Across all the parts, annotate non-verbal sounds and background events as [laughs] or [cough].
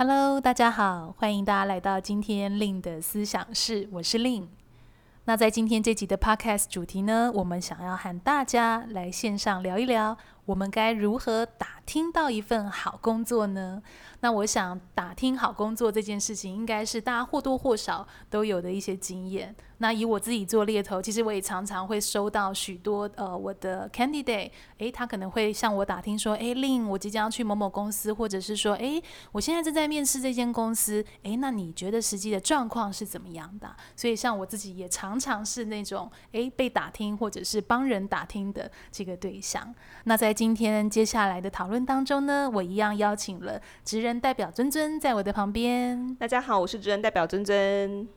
Hello，大家好，欢迎大家来到今天令的思想室，我是令。那在今天这集的 Podcast 主题呢，我们想要和大家来线上聊一聊，我们该如何打听到一份好工作呢？那我想打听好工作这件事情，应该是大家或多或少都有的一些经验。那以我自己做猎头，其实我也常常会收到许多呃我的 candidate，诶，他可能会向我打听说，诶，Lin，我即将要去某某公司，或者是说，诶，我现在正在面试这间公司，诶，那你觉得实际的状况是怎么样的？所以像我自己也常常是那种诶被打听或者是帮人打听的这个对象。那在今天接下来的讨论当中呢，我一样邀请了职人代表尊尊在我的旁边。大家好，我是职人代表尊尊。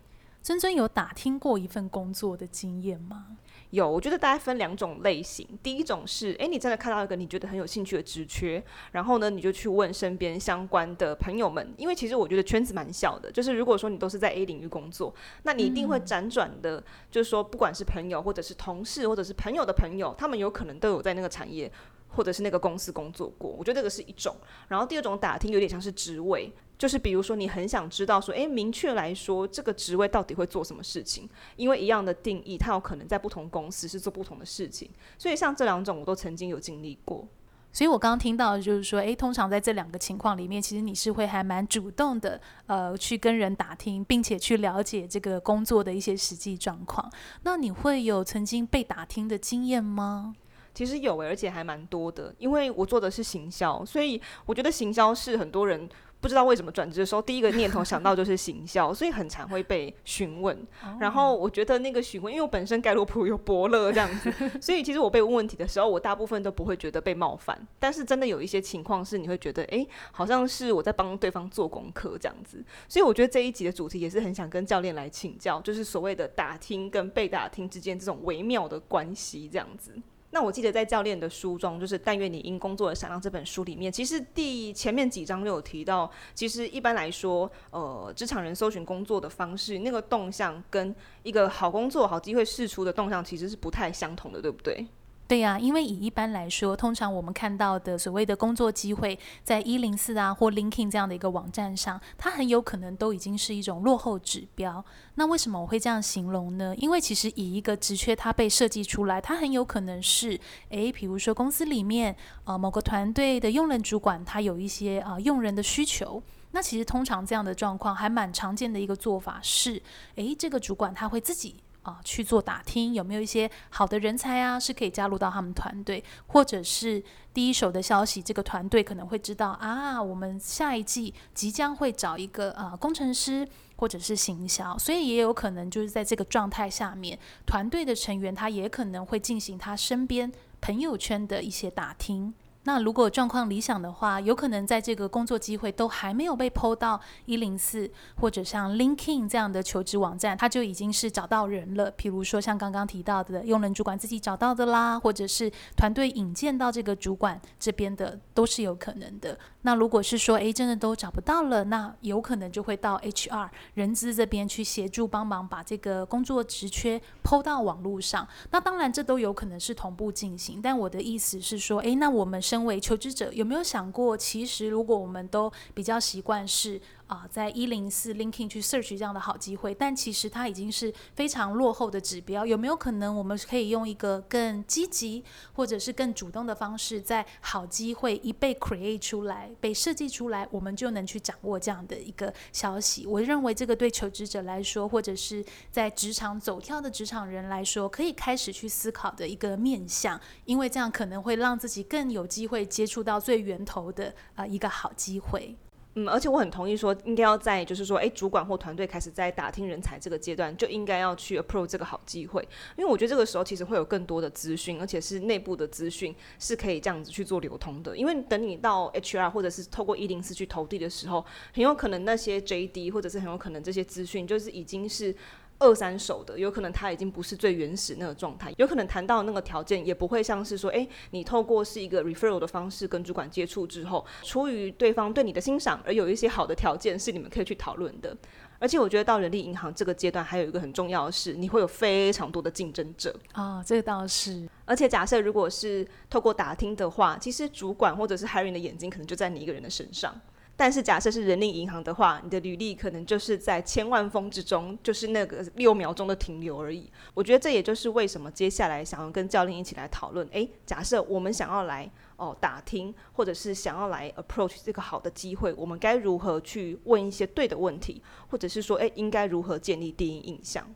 尊尊有打听过一份工作的经验吗？有，我觉得大概分两种类型。第一种是，诶，你真的看到一个你觉得很有兴趣的职缺，然后呢，你就去问身边相关的朋友们，因为其实我觉得圈子蛮小的。就是如果说你都是在 A 领域工作，那你一定会辗转的，嗯、就是说不管是朋友，或者是同事，或者是朋友的朋友，他们有可能都有在那个产业。或者是那个公司工作过，我觉得这个是一种。然后第二种打听有点像是职位，就是比如说你很想知道说，诶，明确来说这个职位到底会做什么事情？因为一样的定义，它有可能在不同公司是做不同的事情。所以像这两种我都曾经有经历过。所以我刚刚听到的就是说，诶，通常在这两个情况里面，其实你是会还蛮主动的，呃，去跟人打听，并且去了解这个工作的一些实际状况。那你会有曾经被打听的经验吗？其实有诶，而且还蛮多的，因为我做的是行销，所以我觉得行销是很多人不知道为什么转职的时候第一个念头想到就是行销，所以很常会被询问。然后我觉得那个询问，因为我本身盖洛普有伯乐这样子，所以其实我被问问题的时候，我大部分都不会觉得被冒犯。但是真的有一些情况是你会觉得，诶，好像是我在帮对方做功课这样子。所以我觉得这一集的主题也是很想跟教练来请教，就是所谓的打听跟被打听之间这种微妙的关系这样子。那我记得在教练的书中，就是《但愿你因工作而闪亮》这本书里面，其实第前面几章就有提到，其实一般来说，呃，职场人搜寻工作的方式，那个动向跟一个好工作、好机会释出的动向其实是不太相同的，对不对？对呀、因为以一般来说，通常我们看到的所谓的工作机会，在一零四啊或 l i n k i n g 这样的一个网站上，它很有可能都已经是一种落后指标。那为什么我会这样形容呢？因为其实以一个职缺它被设计出来，它很有可能是，诶，比如说公司里面呃某个团队的用人主管，他有一些啊、用人的需求。那其实通常这样的状况还蛮常见的一个做法是，诶，这个主管他会自己。啊，去做打听，有没有一些好的人才啊，是可以加入到他们团队，或者是第一手的消息，这个团队可能会知道啊，我们下一季即将会找一个呃工程师或者是行销，所以也有可能就是在这个状态下面，团队的成员他也可能会进行他身边朋友圈的一些打听。那如果状况理想的话，有可能在这个工作机会都还没有被 PO 到一零四或者像 LinkedIn 这样的求职网站，他就已经是找到人了。譬如说像刚刚提到的用人主管自己找到的啦，或者是团队引荐到这个主管这边的，都是有可能的。那如果是说，诶，真的都找不到了，那有可能就会到 HR 人资这边去协助帮忙把这个工作职缺抛到网络上。那当然这都有可能是同步进行，但我的意思是说，诶，那我们。身为求职者，有没有想过，其实如果我们都比较习惯是啊，在一零四 Linking 去 search 这样的好机会，但其实它已经是非常落后的指标。有没有可能我们可以用一个更积极或者是更主动的方式，在好机会一被 create 出来、被设计出来，我们就能去掌握这样的一个消息？我认为这个对求职者来说，或者是在职场走跳的职场人来说，可以开始去思考的一个面向，因为这样可能会让自己更有机会接触到最源头的啊、呃、一个好机会。嗯，而且我很同意说，应该要在就是说，哎，主管或团队开始在打听人才这个阶段，就应该要去 approve 这个好机会，因为我觉得这个时候其实会有更多的资讯，而且是内部的资讯是可以这样子去做流通的。因为等你到 HR 或者是透过一零四去投递的时候，很有可能那些 JD 或者是很有可能这些资讯就是已经是。二三手的，有可能他已经不是最原始那个状态，有可能谈到那个条件也不会像是说，诶，你透过是一个 referral 的方式跟主管接触之后，出于对方对你的欣赏而有一些好的条件是你们可以去讨论的。而且我觉得到人力银行这个阶段，还有一个很重要的是，你会有非常多的竞争者哦，这个倒是。而且假设如果是透过打听的话，其实主管或者是 hiring 的眼睛可能就在你一个人的身上。但是假设是人力银行的话，你的履历可能就是在千万封之中，就是那个六秒钟的停留而已。我觉得这也就是为什么接下来想要跟教练一起来讨论。诶，假设我们想要来哦打听，或者是想要来 approach 这个好的机会，我们该如何去问一些对的问题，或者是说，诶，应该如何建立第一印象？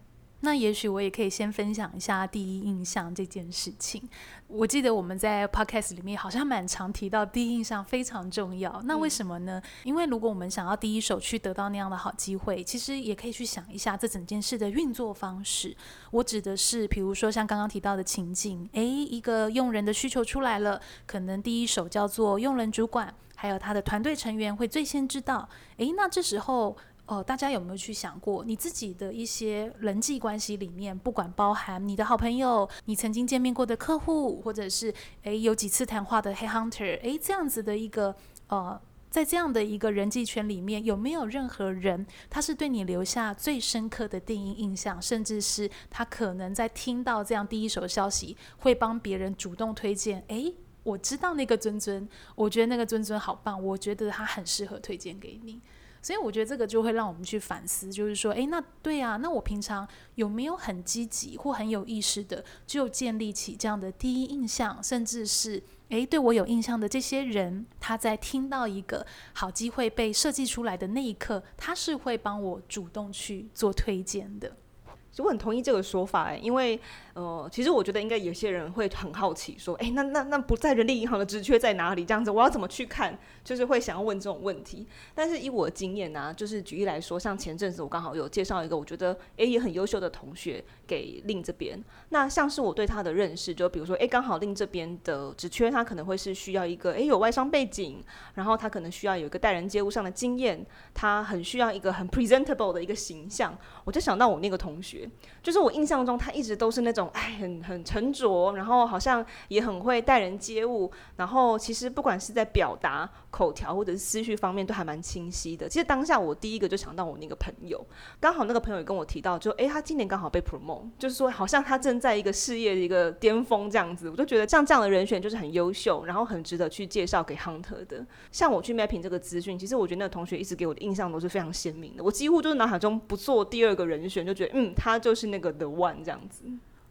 那也许我也可以先分享一下第一印象这件事情。我记得我们在 podcast 里面好像蛮常提到第一印象非常重要。那为什么呢？因为如果我们想要第一手去得到那样的好机会，其实也可以去想一下这整件事的运作方式。我指的是，比如说像刚刚提到的情境，诶，一个用人的需求出来了，可能第一手叫做用人主管，还有他的团队成员会最先知道。诶，那这时候。哦，大家有没有去想过，你自己的一些人际关系里面，不管包含你的好朋友、你曾经见面过的客户，或者是诶有几次谈话的 head hunter，诶这样子的一个呃，在这样的一个人际圈里面，有没有任何人他是对你留下最深刻的第一印象，甚至是他可能在听到这样第一手消息，会帮别人主动推荐？诶，我知道那个尊尊，我觉得那个尊尊好棒，我觉得他很适合推荐给你。所以我觉得这个就会让我们去反思，就是说，诶，那对啊，那我平常有没有很积极或很有意识的就建立起这样的第一印象，甚至是诶，对我有印象的这些人，他在听到一个好机会被设计出来的那一刻，他是会帮我主动去做推荐的。我很同意这个说法，因为。呃，其实我觉得应该有些人会很好奇，说，哎，那那那不在人力银行的职缺在哪里？这样子，我要怎么去看？就是会想要问这种问题。但是以我的经验呢、就是举例来说，像前阵子我刚好有介绍一个我觉得哎也很优秀的同学给令这边。那像是我对他的认识，就比如说，哎，刚好令这边的职缺，他可能会是需要一个哎有外商背景，然后他可能需要有一个待人接物上的经验，他很需要一个很 presentable 的一个形象。我就想到我那个同学，就是我印象中他一直都是那种。哎，很很沉着，然后好像也很会待人接物，然后其实不管是在表达口条或者是思绪方面，都还蛮清晰的。其实当下我第一个就想到我那个朋友，刚好那个朋友也跟我提到，就哎，他今年刚好被 promote，就是说好像他正在一个事业的一个巅峰这样子。我就觉得像这样的人选就是很优秀，然后很值得去介绍给 Hunter 的。像我去 mapping 这个资讯，其实我觉得那个同学一直给我的印象都是非常鲜明的。我几乎就是脑海中不做第二个人选，就觉得嗯，他就是那个 the one 这样子。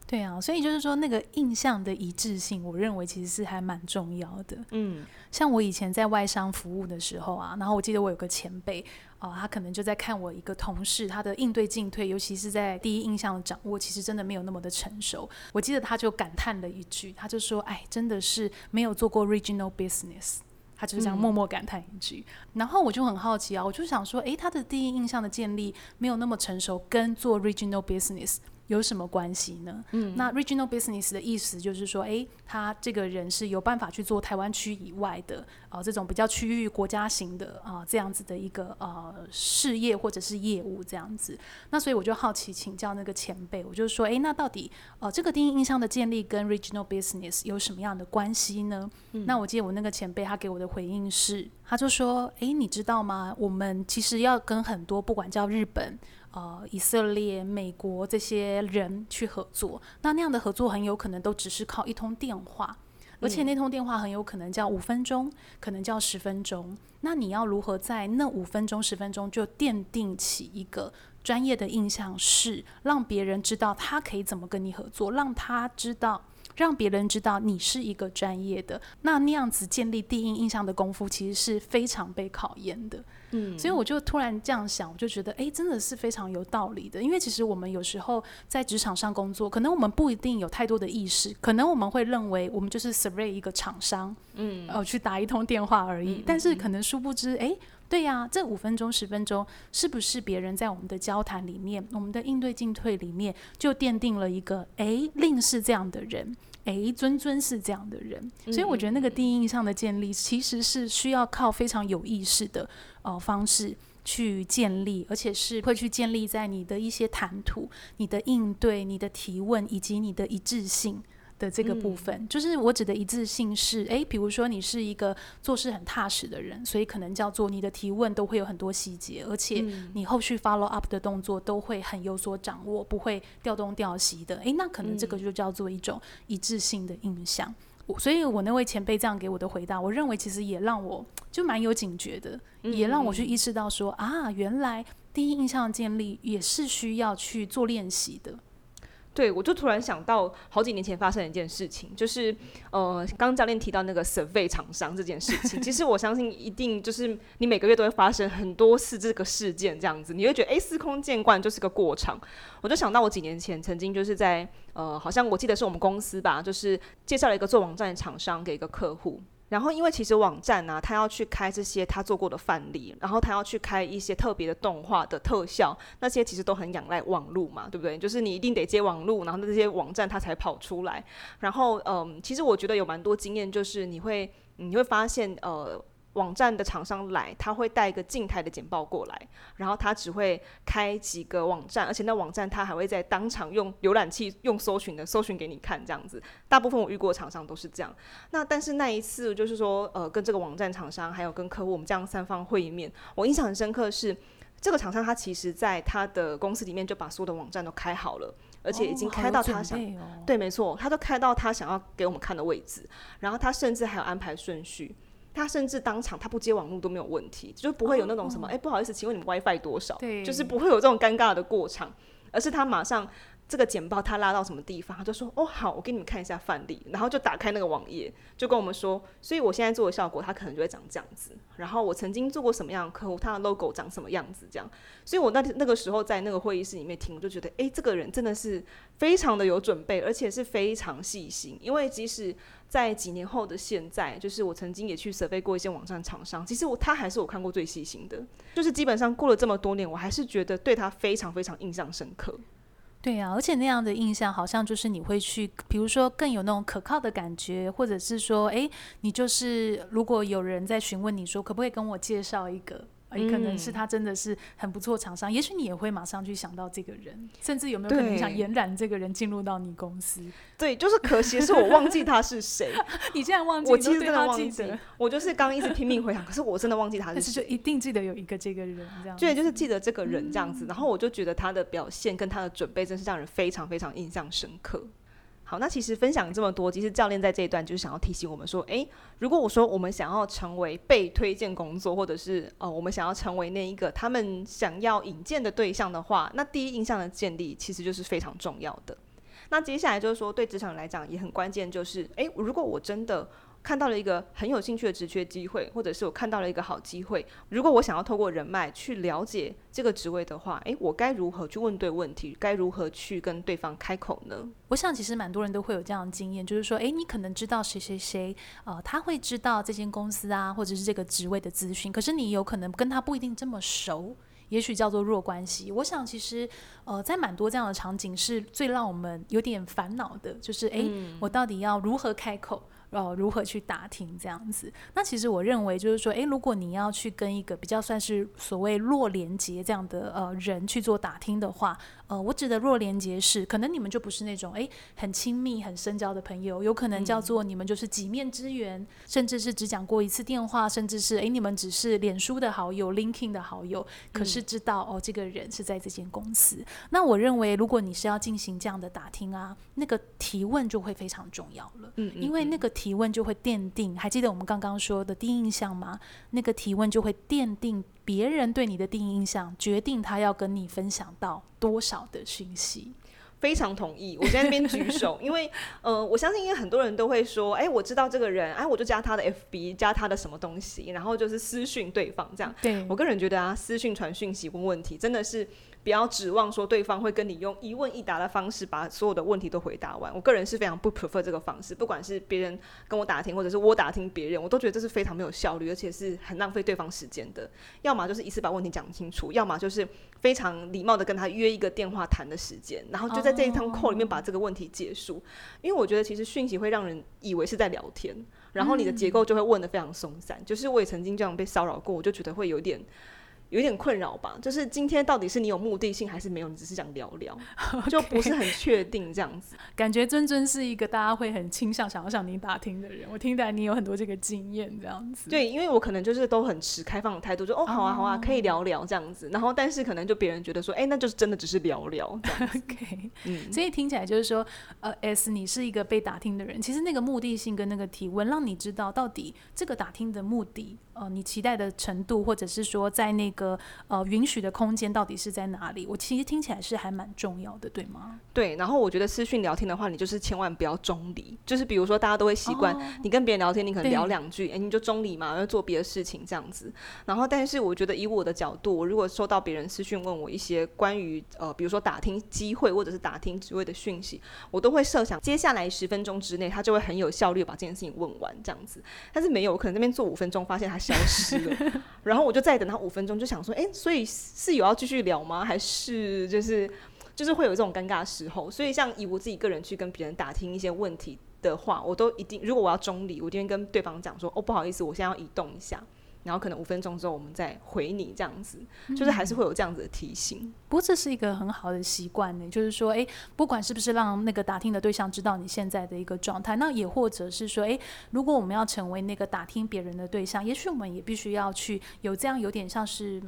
对啊，所以就是说那个印象的一致性，我认为其实是还蛮重要的。嗯，像我以前在外商服务的时候啊，然后我记得我有个前辈啊、呃，他可能就在看我一个同事，他的应对进退，尤其是在第一印象的掌握，其实真的没有那么的成熟。我记得他就感叹了一句，他就说：“哎，真的是没有做过 regional business。”他就是这样默默感叹一句。嗯、然后我就很好奇啊，我就想说，哎，他的第一印象的建立没有那么成熟，跟做 regional business。有什么关系呢？嗯，那 regional business 的意思就是说，诶，他这个人是有办法去做台湾区以外的啊、呃，这种比较区域国家型的啊、呃，这样子的一个呃事业或者是业务这样子。那所以我就好奇请教那个前辈，我就说，诶，那到底呃这个第一印象的建立跟 regional business 有什么样的关系呢？嗯、那我记得我那个前辈他给我的回应是，他就说，诶，你知道吗？我们其实要跟很多不管叫日本。呃，以色列、美国这些人去合作，那那样的合作很有可能都只是靠一通电话，而且那通电话很有可能叫五分钟，可能叫十分钟。那你要如何在那五分钟、十分钟就奠定起一个专业的印象，是让别人知道他可以怎么跟你合作，让他知道。让别人知道你是一个专业的，那那样子建立第一印象的功夫，其实是非常被考验的。嗯，所以我就突然这样想，我就觉得，哎，真的是非常有道理的。因为其实我们有时候在职场上工作，可能我们不一定有太多的意识，可能我们会认为我们就是 survey 一个厂商，嗯，呃，去打一通电话而已。嗯，但是可能殊不知，哎。对呀、啊，这五分钟、十分钟，是不是别人在我们的交谈里面，我们的应对进退里面，就奠定了一个，诶，令是这样的人，诶，尊尊是这样的人。所以我觉得那个第一印象的建立，其实是需要靠非常有意识的呃方式去建立，而且是会去建立在你的一些谈吐、你的应对、你的提问以及你的一致性。的这个部分，嗯、就是我指的一致性是，诶，比如说你是一个做事很踏实的人，所以可能叫做你的提问都会有很多细节，而且你后续 follow up 的动作都会很有所掌握，不会调东调西的。诶，那可能这个就叫做一种一致性的印象。嗯、所以我那位前辈这样给我的回答，我认为其实也让我就蛮有警觉的，也让我去意识到说啊，原来第一印象的建立也是需要去做练习的。对，我就突然想到好几年前发生一件事情，就是呃，刚刚教练提到那个 survey 厂商这件事情。其实我相信一定就是你每个月都会发生很多次这个事件这样子，你会觉得哎，司空见惯就是个过场。我就想到我几年前曾经就是在呃，好像我记得是我们公司吧，就是介绍了一个做网站的厂商给一个客户。然后，因为其实网站呢、他要去开这些他做过的范例，然后他要去开一些特别的动画的特效，那些其实都很仰赖网络嘛，对不对？就是你一定得接网络，然后这些网站它才跑出来。然后，嗯，其实我觉得有蛮多经验，就是你会你会发现，呃。网站的厂商来，他会带一个静态的简报过来，然后他只会开几个网站，而且那网站他还会在当场用浏览器用搜寻的搜寻给你看，这样子。大部分我遇过的厂商都是这样。那但是那一次就是说，呃，跟这个网站厂商还有跟客户我们这样三方会面，我印象很深刻是，这个厂商他其实在他的公司里面就把所有的网站都开好了，而且已经开到他想，哦哦、对，没错，他都开到他想要给我们看的位置，然后他甚至还有安排顺序。他甚至当场他不接网络都没有问题，就不会有那种什么哎、不好意思，请问你们 WiFi 多少？对，就是不会有这种尴尬的过场，而是他马上。这个简报他拉到什么地方，他就说：“哦，好，我给你们看一下范例。”然后就打开那个网页，就跟我们说：“所以我现在做的效果，它可能就会长这样子。然后我曾经做过什么样的客户，他的 logo 长什么样子，这样。所以我那那个时候在那个会议室里面听，我就觉得，哎，这个人真的是非常的有准备，而且是非常细心。因为即使在几年后的现在，就是我曾经也去 survey 过一些网站厂商，其实我他还是我看过最细心的。就是基本上过了这么多年，我还是觉得对他非常非常印象深刻。”对呀、啊，而且那样的印象好像就是你会去，比如说更有那种可靠的感觉，或者是说，哎，你就是如果有人在询问你说，可不可以跟我介绍一个？也可能是他真的是很不错厂商，嗯、也许你也会马上去想到这个人，甚至有没有可能想延揽这个人进入到你公司？[laughs] 对，就是可惜是我忘记他是谁。[laughs] 你竟然忘记？我其实真的忘记。我就是刚一直拼命回想，可是我真的忘记他是谁。是就一定记得有一个这个人这样。对，就是记得这个人这样子，嗯、然后我就觉得他的表现跟他的准备真是让人非常非常印象深刻。好，那其实分享这么多，其实教练在这一段就是想要提醒我们说，诶，如果我说我们想要成为被推荐工作，或者是呃，我们想要成为那一个他们想要引荐的对象的话，那第一印象的建立其实就是非常重要的。那接下来就是说，对职场来讲也很关键，就是诶，如果我真的。看到了一个很有兴趣的职缺机会，或者是我看到了一个好机会。如果我想要透过人脉去了解这个职位的话，诶，我该如何去问对问题？该如何去跟对方开口呢？我想其实蛮多人都会有这样的经验，就是说，诶，你可能知道谁谁谁，呃，他会知道这间公司啊，或者是这个职位的资讯，可是你有可能跟他不一定这么熟，也许叫做弱关系。我想其实，呃，在蛮多这样的场景是最让我们有点烦恼的，就是，诶，嗯，我到底要如何开口？呃，如何去打听这样子？那其实我认为就是说，诶，如果你要去跟一个比较算是所谓弱连结这样的呃人去做打听的话，呃，我指的弱连结是，可能你们就不是那种诶很亲密、很深交的朋友，有可能叫做你们就是几面之缘，嗯、甚至是只讲过一次电话，甚至是诶你们只是脸书的好友、LinkedIn 的好友，可是知道、嗯、哦这个人是在这间公司。那我认为，如果你是要进行这样的打听啊，那个提问就会非常重要了，嗯，因为那个。提问就会奠定，还记得我们刚刚说的第一印象吗？那个提问就会奠定别人对你的第一印象，决定他要跟你分享到多少的讯息。非常同意，我在那边举手，因为 [laughs] 呃，我相信因为很多人都会说，哎，我知道这个人，哎，我就加他的 FB，加他的什么东西，然后就是私讯对方这样。对，我个人觉得啊，私讯传讯息问问题，真的是。不要指望说对方会跟你用一问一答的方式把所有的问题都回答完。我个人是非常不 prefer 这个方式，不管是别人跟我打听，或者是我打听别人，我都觉得这是非常没有效率，而且是很浪费对方时间的。要么就是一次把问题讲清楚，要么就是非常礼貌的跟他约一个电话谈的时间，然后就在这一趟 call 里面把这个问题结束。因为我觉得其实讯息会让人以为是在聊天，然后你的结构就会问得非常松散。就是我也曾经这样被骚扰过，我就觉得会有点。有点困扰吧，就是今天到底是你有目的性还是没有？你只是想聊聊 [laughs]. 就不是很确定这样子。感觉尊尊是一个大家会很倾向想要向你打听的人。我听起来你有很多这个经验这样子。对，因为我可能就是都很持开放的态度，就哦好啊好啊，可以聊聊这样子。然后但是可能就别人觉得说，哎、欸，那就是真的只是聊聊。[laughs] OK，嗯，所以听起来就是说，呃，S 你是一个被打听的人，其实那个目的性跟那个提问，让你知道到底这个打听的目的。呃，你期待的程度，或者是说在那个呃允许的空间到底是在哪里？我其实听起来是还蛮重要的，对吗？对。然后我觉得私讯聊天的话，你就是千万不要中离。就是比如说，大家都会习惯你跟别人聊天，你可能聊两句，哎、欸，你就中离嘛，要做别的事情这样子。然后，但是我觉得以我的角度，我如果收到别人私讯问我一些关于呃，比如说打听机会或者是打听职位的讯息，我都会设想接下来十分钟之内，他就会很有效率把这件事情问完这样子。但是没有，我可能那边做五分钟，发现他。消失了，[laughs] 然后我就再等他五分钟，就想说，哎、欸，所以是有要继续聊吗？还是就是就是会有这种尴尬的时候？所以像以我自己个人去跟别人打听一些问题的话，我都一定，如果我要中立，我今天跟对方讲说，哦，不好意思，我现在要移动一下。然后可能五分钟之后我们再回你这样子，就是还是会有这样子的提醒。嗯、不过这是一个很好的习惯呢，就是说，哎，不管是不是让那个打听的对象知道你现在的一个状态，那也或者是说，哎，如果我们要成为那个打听别人的对象，也许我们也必须要去有这样有点像是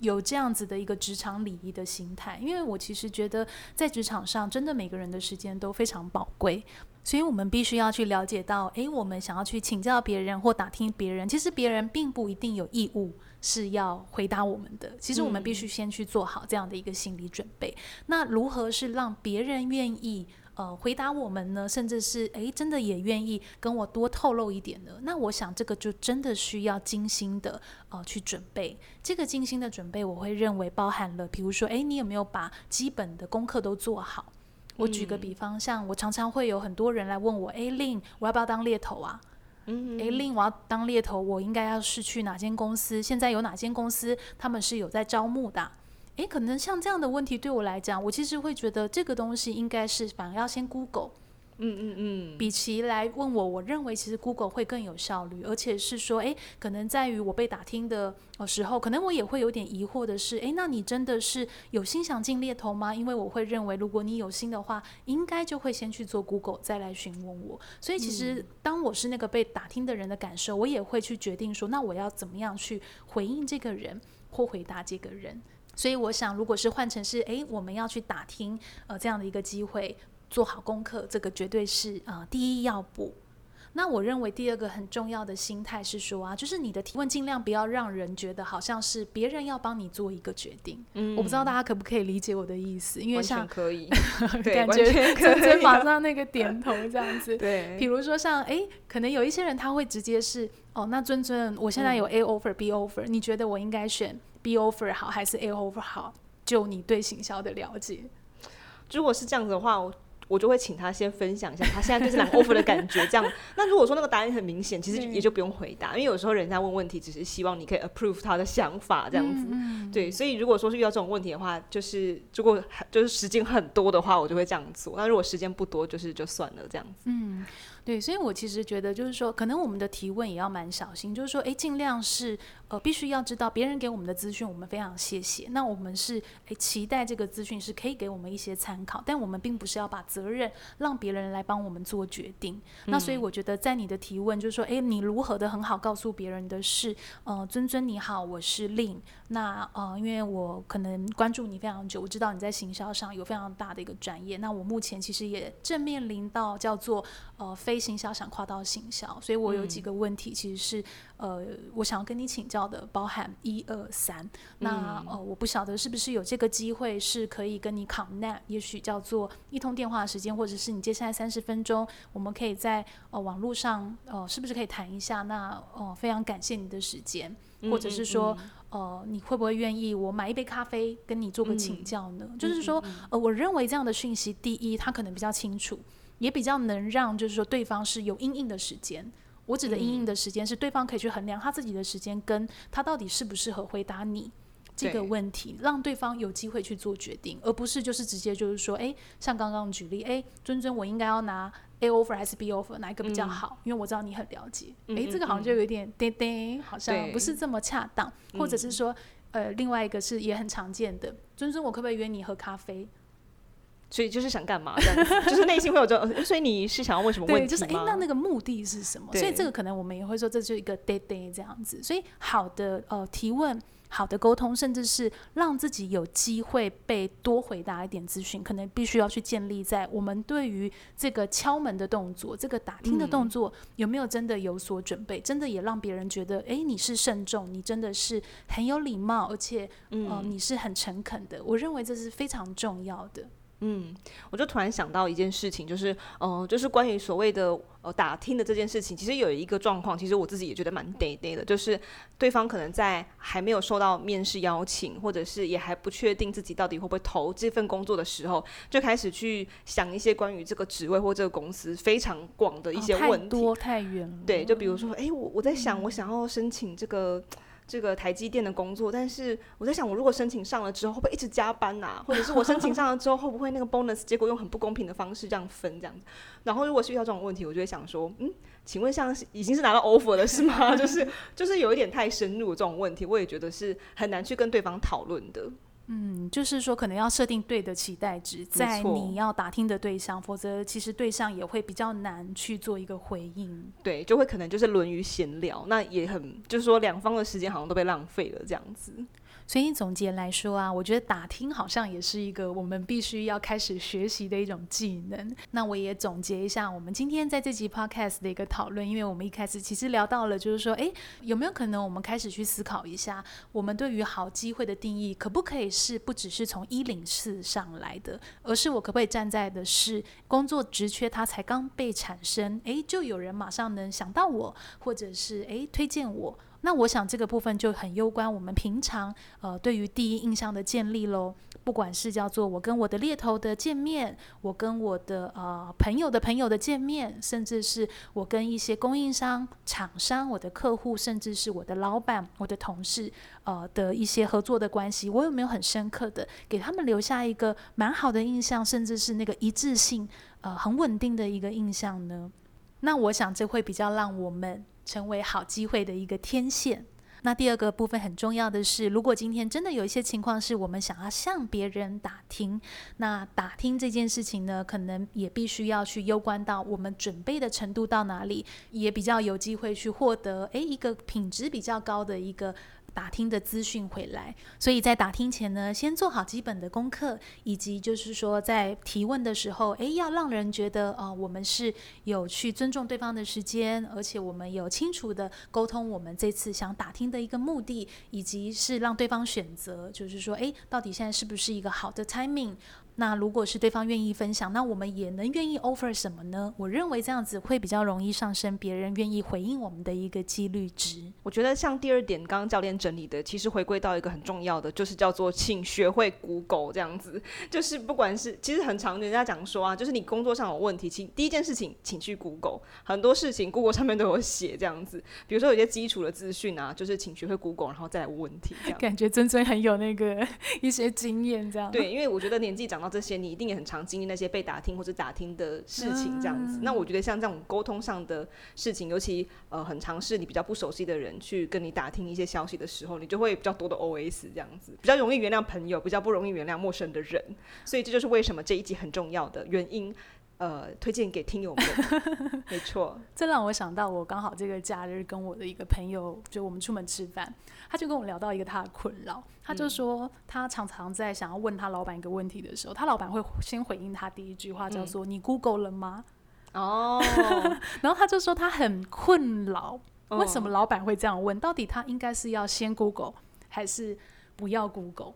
有这样子的一个职场礼仪的心态，因为我其实觉得在职场上，真的每个人的时间都非常宝贵。所以我们必须要去了解到，诶，我们想要去请教别人或打听别人，其实别人并不一定有义务是要回答我们的。其实我们必须先去做好这样的一个心理准备。嗯。那如何是让别人愿意呃回答我们呢？甚至是诶，真的也愿意跟我多透露一点呢？那我想这个就真的需要精心的呃去准备。这个精心的准备，我会认为包含了，比如说，诶，你有没有把基本的功课都做好？我举个比方，像我常常会有很多人来问我，哎，Lin，我要不要当猎头啊？嗯，哎，Lin，我要当猎头，我应该要是去哪间公司？现在有哪间公司他们是有在招募的？诶，可能像这样的问题对我来讲，我其实会觉得这个东西应该是反而要先 Google。嗯嗯嗯，比起来问我，我认为其实 Google 会更有效率，而且是说，诶，可能在于我被打听的时候，可能我也会有点疑惑的是，诶，那你真的是有心想进猎头吗？因为我会认为，如果你有心的话，应该就会先去做 Google，再来询问我。所以其实当我是那个被打听的人的感受，我也会去决定说，那我要怎么样去回应这个人或回答这个人。所以我想，如果是换成是，诶，我们要去打听呃这样的一个机会。做好功课，这个绝对是啊、呃、第一要补。那我认为第二个很重要的心态是说啊，就是你的提问尽量不要让人觉得好像是别人要帮你做一个决定。嗯，我不知道大家可不可以理解我的意思，因为像可以，[laughs] 感觉马上那个点头这样子。对，[laughs] 比如说像哎，可能有一些人他会直接是哦，那尊尊，我现在有 A offer、嗯、B offer，你觉得我应该选 B offer 好还是 A offer 好？就你对行销的了解，如果是这样子的话，我。我就会请他先分享一下他现在对这两个 offer 的感觉，这样。[laughs] 那如果说那个答案很明显，其实也就不用回答，因为有时候人家问问题只是希望你可以 approve 他的想法这样子。嗯嗯对，所以如果说是遇到这种问题的话，就是如果就是时间很多的话，我就会这样做。那如果时间不多，就是就算了这样子。嗯。对，所以我其实觉得，就是说，可能我们的提问也要蛮小心，就是说，诶，尽量是，呃，必须要知道别人给我们的资讯，我们非常谢谢。那我们是，诶，期待这个资讯是可以给我们一些参考，但我们并不是要把责任让别人来帮我们做决定。嗯、那所以我觉得，在你的提问，就是说，诶，你如何的很好告诉别人的是，呃，尊尊你好，我是 Lin。那呃，因为我可能关注你非常久，我知道你在行销上有非常大的一个专业。那我目前其实也正面临到叫做呃非。行销想跨到行销，所以我有几个问题，其实是、嗯、呃，我想要跟你请教的，包含一二三。那呃，我不晓得是不是有这个机会是可以跟你 connect，也许叫做一通电话的时间，或者是你接下来三十分钟，我们可以在呃网络上呃，是不是可以谈一下？那呃，非常感谢你的时间，或者是说。嗯嗯嗯呃，你会不会愿意我买一杯咖啡跟你做个请教呢？嗯、就是说，呃，我认为这样的讯息，第一，他可能比较清楚，也比较能让就是说对方是有阴影的时间。我指的阴影的时间是对方可以去衡量他自己的时间，跟他到底适不适合回答你这个问题，让对方有机会去做决定，而不是就是直接就是说，哎，像刚刚举例，哎，尊尊，我应该要拿。A offer 还是 B offer 哪一个比较好？嗯、因为我知道你很了解。哎、嗯，这个好像就有点叮叮，好像不是这么恰当。或者是说，呃，另外一个是也很常见的，尊尊，我可不可以约你喝咖啡？所以就是想干嘛？这样子，就是内心会有这种。[laughs] 所以你是想要问什么问题就是哎，那那个目的是什么？所以这个可能我们也会说，这就是一个叮叮这样子。所以好的呃提问。好的沟通，甚至是让自己有机会被多回答一点资讯，可能必须要去建立在我们对于这个敲门的动作、这个打听的动作、嗯、有没有真的有所准备，真的也让别人觉得，哎，你是慎重，你真的是很有礼貌，而且，嗯、呃，你是很诚恳的。我认为这是非常重要的。嗯，我就突然想到一件事情，就是，嗯、呃，就是关于所谓的呃打听的这件事情，其实有一个状况，其实我自己也觉得蛮对对的，就是对方可能在还没有收到面试邀请，或者是也还不确定自己到底会不会投这份工作的时候，就开始去想一些关于这个职位或这个公司非常广的一些问题，太多太远了。对，就比如说，哎，我我在想，我想要申请这个。这个台积电的工作，但是我在想，我如果申请上了之后，会不会一直加班呐、或者是我申请上了之后，会不会那个 bonus 结果用很不公平的方式这样分这样子？然后如果是遇到这种问题，我就会想说，嗯，请问像是已经是拿到 offer 了是吗？[laughs] 就是就是有一点太深入这种问题，我也觉得是很难去跟对方讨论的。嗯，就是说，可能要设定对的期待值，在你要打听的对象，否则其实对象也会比较难去做一个回应。对，就会可能就是沦于闲聊，那也很就是说两方的时间好像都被浪费了这样子。所以总结来说啊，我觉得打听好像也是一个我们必须要开始学习的一种技能。那我也总结一下我们今天在这集 podcast 的一个讨论，因为我们一开始其实聊到了，就是说，诶，有没有可能我们开始去思考一下，我们对于好机会的定义，可不可以是不只是从一零四上来的，而是我可不可以站在的是工作职缺它才刚被产生，诶，就有人马上能想到我，或者是诶推荐我。那我想这个部分就很攸关我们平常呃对于第一印象的建立喽。不管是叫做我跟我的猎头的见面，我跟我的呃朋友的朋友的见面，甚至是我跟一些供应商、厂商、我的客户，甚至是我的老板、我的同事呃的一些合作的关系，我有没有很深刻的给他们留下一个蛮好的印象，甚至是那个一致性呃很稳定的一个印象呢？那我想这会比较让我们。成为好机会的一个天线。那第二个部分很重要的是，如果今天真的有一些情况是我们想要向别人打听，那打听这件事情呢，可能也必须要去攸关到我们准备的程度到哪里，也比较有机会去获得诶一个品质比较高的一个。打听的资讯回来，所以在打听前呢，先做好基本的功课，以及就是说在提问的时候，诶，要让人觉得呃，我们是有去尊重对方的时间，而且我们有清楚的沟通我们这次想打听的一个目的，以及是让对方选择，就是说，诶，到底现在是不是一个好的 timing？那如果是对方愿意分享，那我们也能愿意 offer 什么呢？我认为这样子会比较容易上升别人愿意回应我们的一个几率值。我觉得像第二点，刚刚教练整理的，其实回归到一个很重要的，就是叫做请学会 Google 这样子。就是不管是其实很常人家讲说啊，就是你工作上有问题，请第一件事情请去 Google，很多事情 Google 上面都有写这样子。比如说有些基础的资讯啊，就是请学会 Google，然后再来问问题这样。感觉真真很有那个 [laughs] 一些经验这样。对，因为我觉得年纪长到。这些你一定也很常经历那些被打听或者打听的事情，这样子。嗯、那我觉得像这种沟通上的事情，尤其呃很尝试你比较不熟悉的人去跟你打听一些消息的时候，你就会比较多的 OS 这样子，比较容易原谅朋友，比较不容易原谅陌生的人。所以这就是为什么这一集很重要的原因。呃，推荐给听友们，[laughs] 没错。这让我想到，我刚好这个假日跟我的一个朋友，就我们出门吃饭，他就跟我聊到一个他的困扰，他就说他常常在想要问他老板一个问题的时候，他老板会先回应他第一句话，叫做“你 Google 了吗？”哦，[laughs] 然后他就说他很困扰，哦、为什么老板会这样问？到底他应该是要先 Google 还是不要 Google？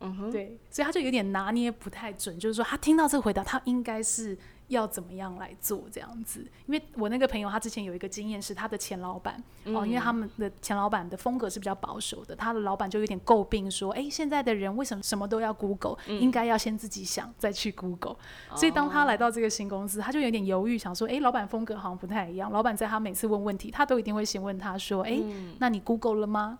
嗯哼，对，所以他就有点拿捏不太准，就是说他听到这个回答，他应该是。要怎么样来做这样子？因为我那个朋友他之前有一个经验是他的前老板、嗯、哦，因为他们的前老板的风格是比较保守的，他的老板就有点诟病说，哎，现在的人为什么什么都要 Google？、嗯、应该要先自己想再去 Google。哦、所以当他来到这个新公司，他就有点犹豫，想说，哎，老板风格好像不太一样。老板在他每次问问题，他都一定会先问他说，哎，嗯、那你 Google 了吗？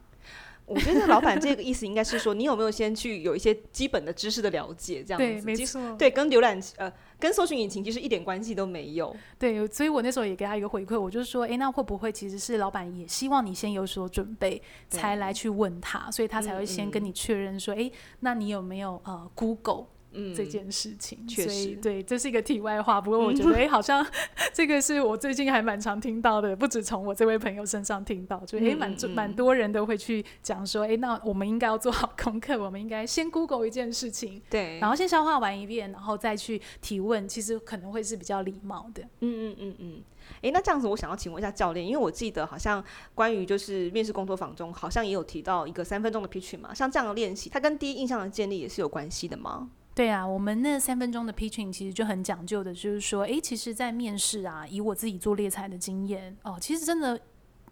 我觉得老板这个意思应该是说，你有没有先去有一些基本的知识的了解，这样子。[laughs] 对，没错。对，跟浏览呃，跟搜寻引擎其实一点关系都没有。对，所以我那时候也给他一个回馈，我就说，哎，那会不会其实是老板也希望你先有所准备，才来去问他，所以他才会先跟你确认说，哎、嗯嗯，那你有没有呃 Google？嗯，这件事情，确实，对，这是一个题外话。不过我觉 [laughs] 得，哎、嗯，好像 [laughs] 这个是我最近还蛮常听到的，不止从我这位朋友身上听到，就哎，蛮蛮多人都会去讲说，哎，那我们应该要做好功课，我们应该先 Google 一件事情，对，然后先消化完一遍，然后再去提问，其实可能会是比较礼貌的。嗯嗯嗯嗯。哎，那这样子，我想要请问一下教练，因为我记得好像关于就是面试工作坊中，好像也有提到一个三分钟的 pitching 嘛，像这样的练习，它跟第一印象的建立也是有关系的吗？对啊，我们那三分钟的 pitching 其实就很讲究的，就是说，诶，其实，在面试啊，以我自己做猎才的经验哦，其实真的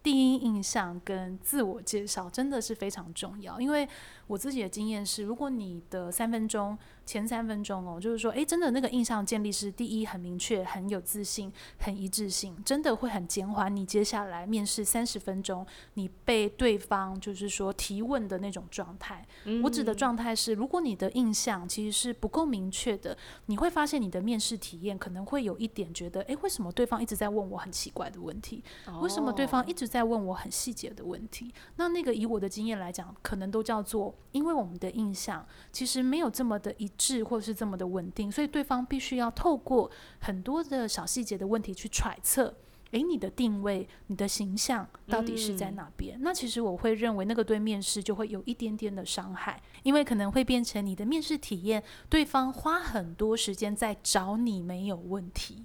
第一印象跟自我介绍真的是非常重要，因为我自己的经验是，如果你的三分钟。前三分钟哦，就是说，诶，真的那个印象建立是第一，很明确，很有自信，很一致性，真的会很减缓你接下来面试三十分钟你被对方就是说提问的那种状态。嗯。我指的状态是，如果你的印象其实是不够明确的，你会发现你的面试体验可能会有一点觉得，诶，为什么对方一直在问我很奇怪的问题？为什么对方一直在问我很细节的问题？那那个以我的经验来讲，可能都叫做，因为我们的印象其实没有这么的一。致，或是这么的稳定，所以对方必须要透过很多的小细节的问题去揣测，诶，你的定位、你的形象到底是在哪边？嗯。那其实我会认为，那个对面试就会有一点点的伤害，因为可能会变成你的面试体验，对方花很多时间在找你没有问题。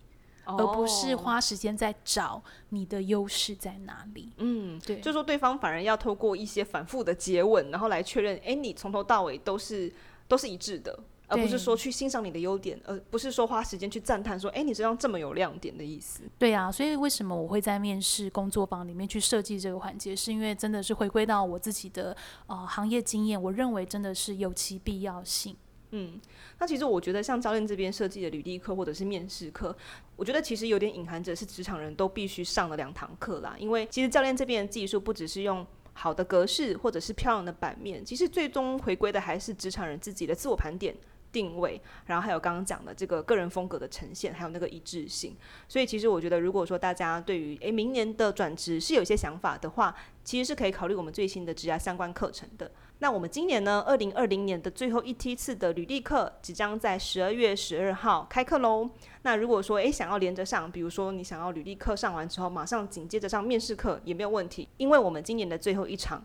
而不是花时间在找你的优势在哪里。嗯，对，就说对方反而要透过一些反复的接吻，然后来确认，哎，你从头到尾都是都是一致的，而不是说去欣赏你的优点，而不是说花时间去赞叹说，哎，你身上这么有亮点的意思。对啊，所以为什么我会在面试工作坊里面去设计这个环节，是因为真的是回归到我自己的呃行业经验，我认为真的是有其必要性。嗯，那其实我觉得像教练这边设计的履历课或者是面试课，我觉得其实有点隐含着是职场人都必须上的两堂课啦。因为其实教练这边的技术不只是用好的格式或者是漂亮的版面，其实最终回归的还是职场人自己的自我盘点。定位，然后还有刚刚讲的这个个人风格的呈现，还有那个一致性。所以其实我觉得，如果说大家对于诶明年的转职是有些想法的话，其实是可以考虑我们最新的职涯相关课程的。那我们今年呢，二零二零年的最后一梯次的履历课即将在十二月十二号开课喽。那如果说诶想要连着上，比如说你想要履历课上完之后，马上紧接着上面试课也没有问题，因为我们今年的最后一场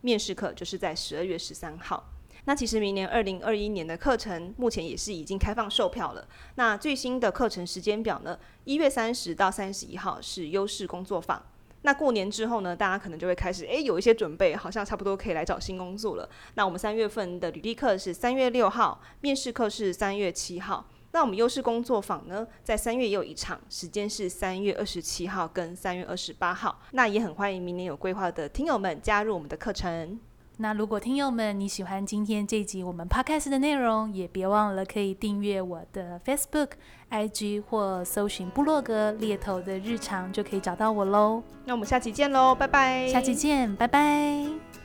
面试课就是在十二月十三号。那其实明年二零二一年的课程目前也是已经开放售票了。那最新的课程时间表呢？一月三十到三十一号是优势工作坊。那过年之后呢，大家可能就会开始诶有一些准备，好像差不多可以来找新工作了。那我们三月份的履历课是三月六号，面试课是三月七号。那我们优势工作坊呢，在三月也有一场，时间是三月二十七号跟三月二十八号。那也很欢迎明年有规划的听友们加入我们的课程。那如果听友们你喜欢今天这集我们 Podcast 的内容，也别忘了可以订阅我的 Facebook、IG 或搜寻部落格猎头的日常，就可以找到我喽。那我们下期见喽，拜拜。下期见，拜拜。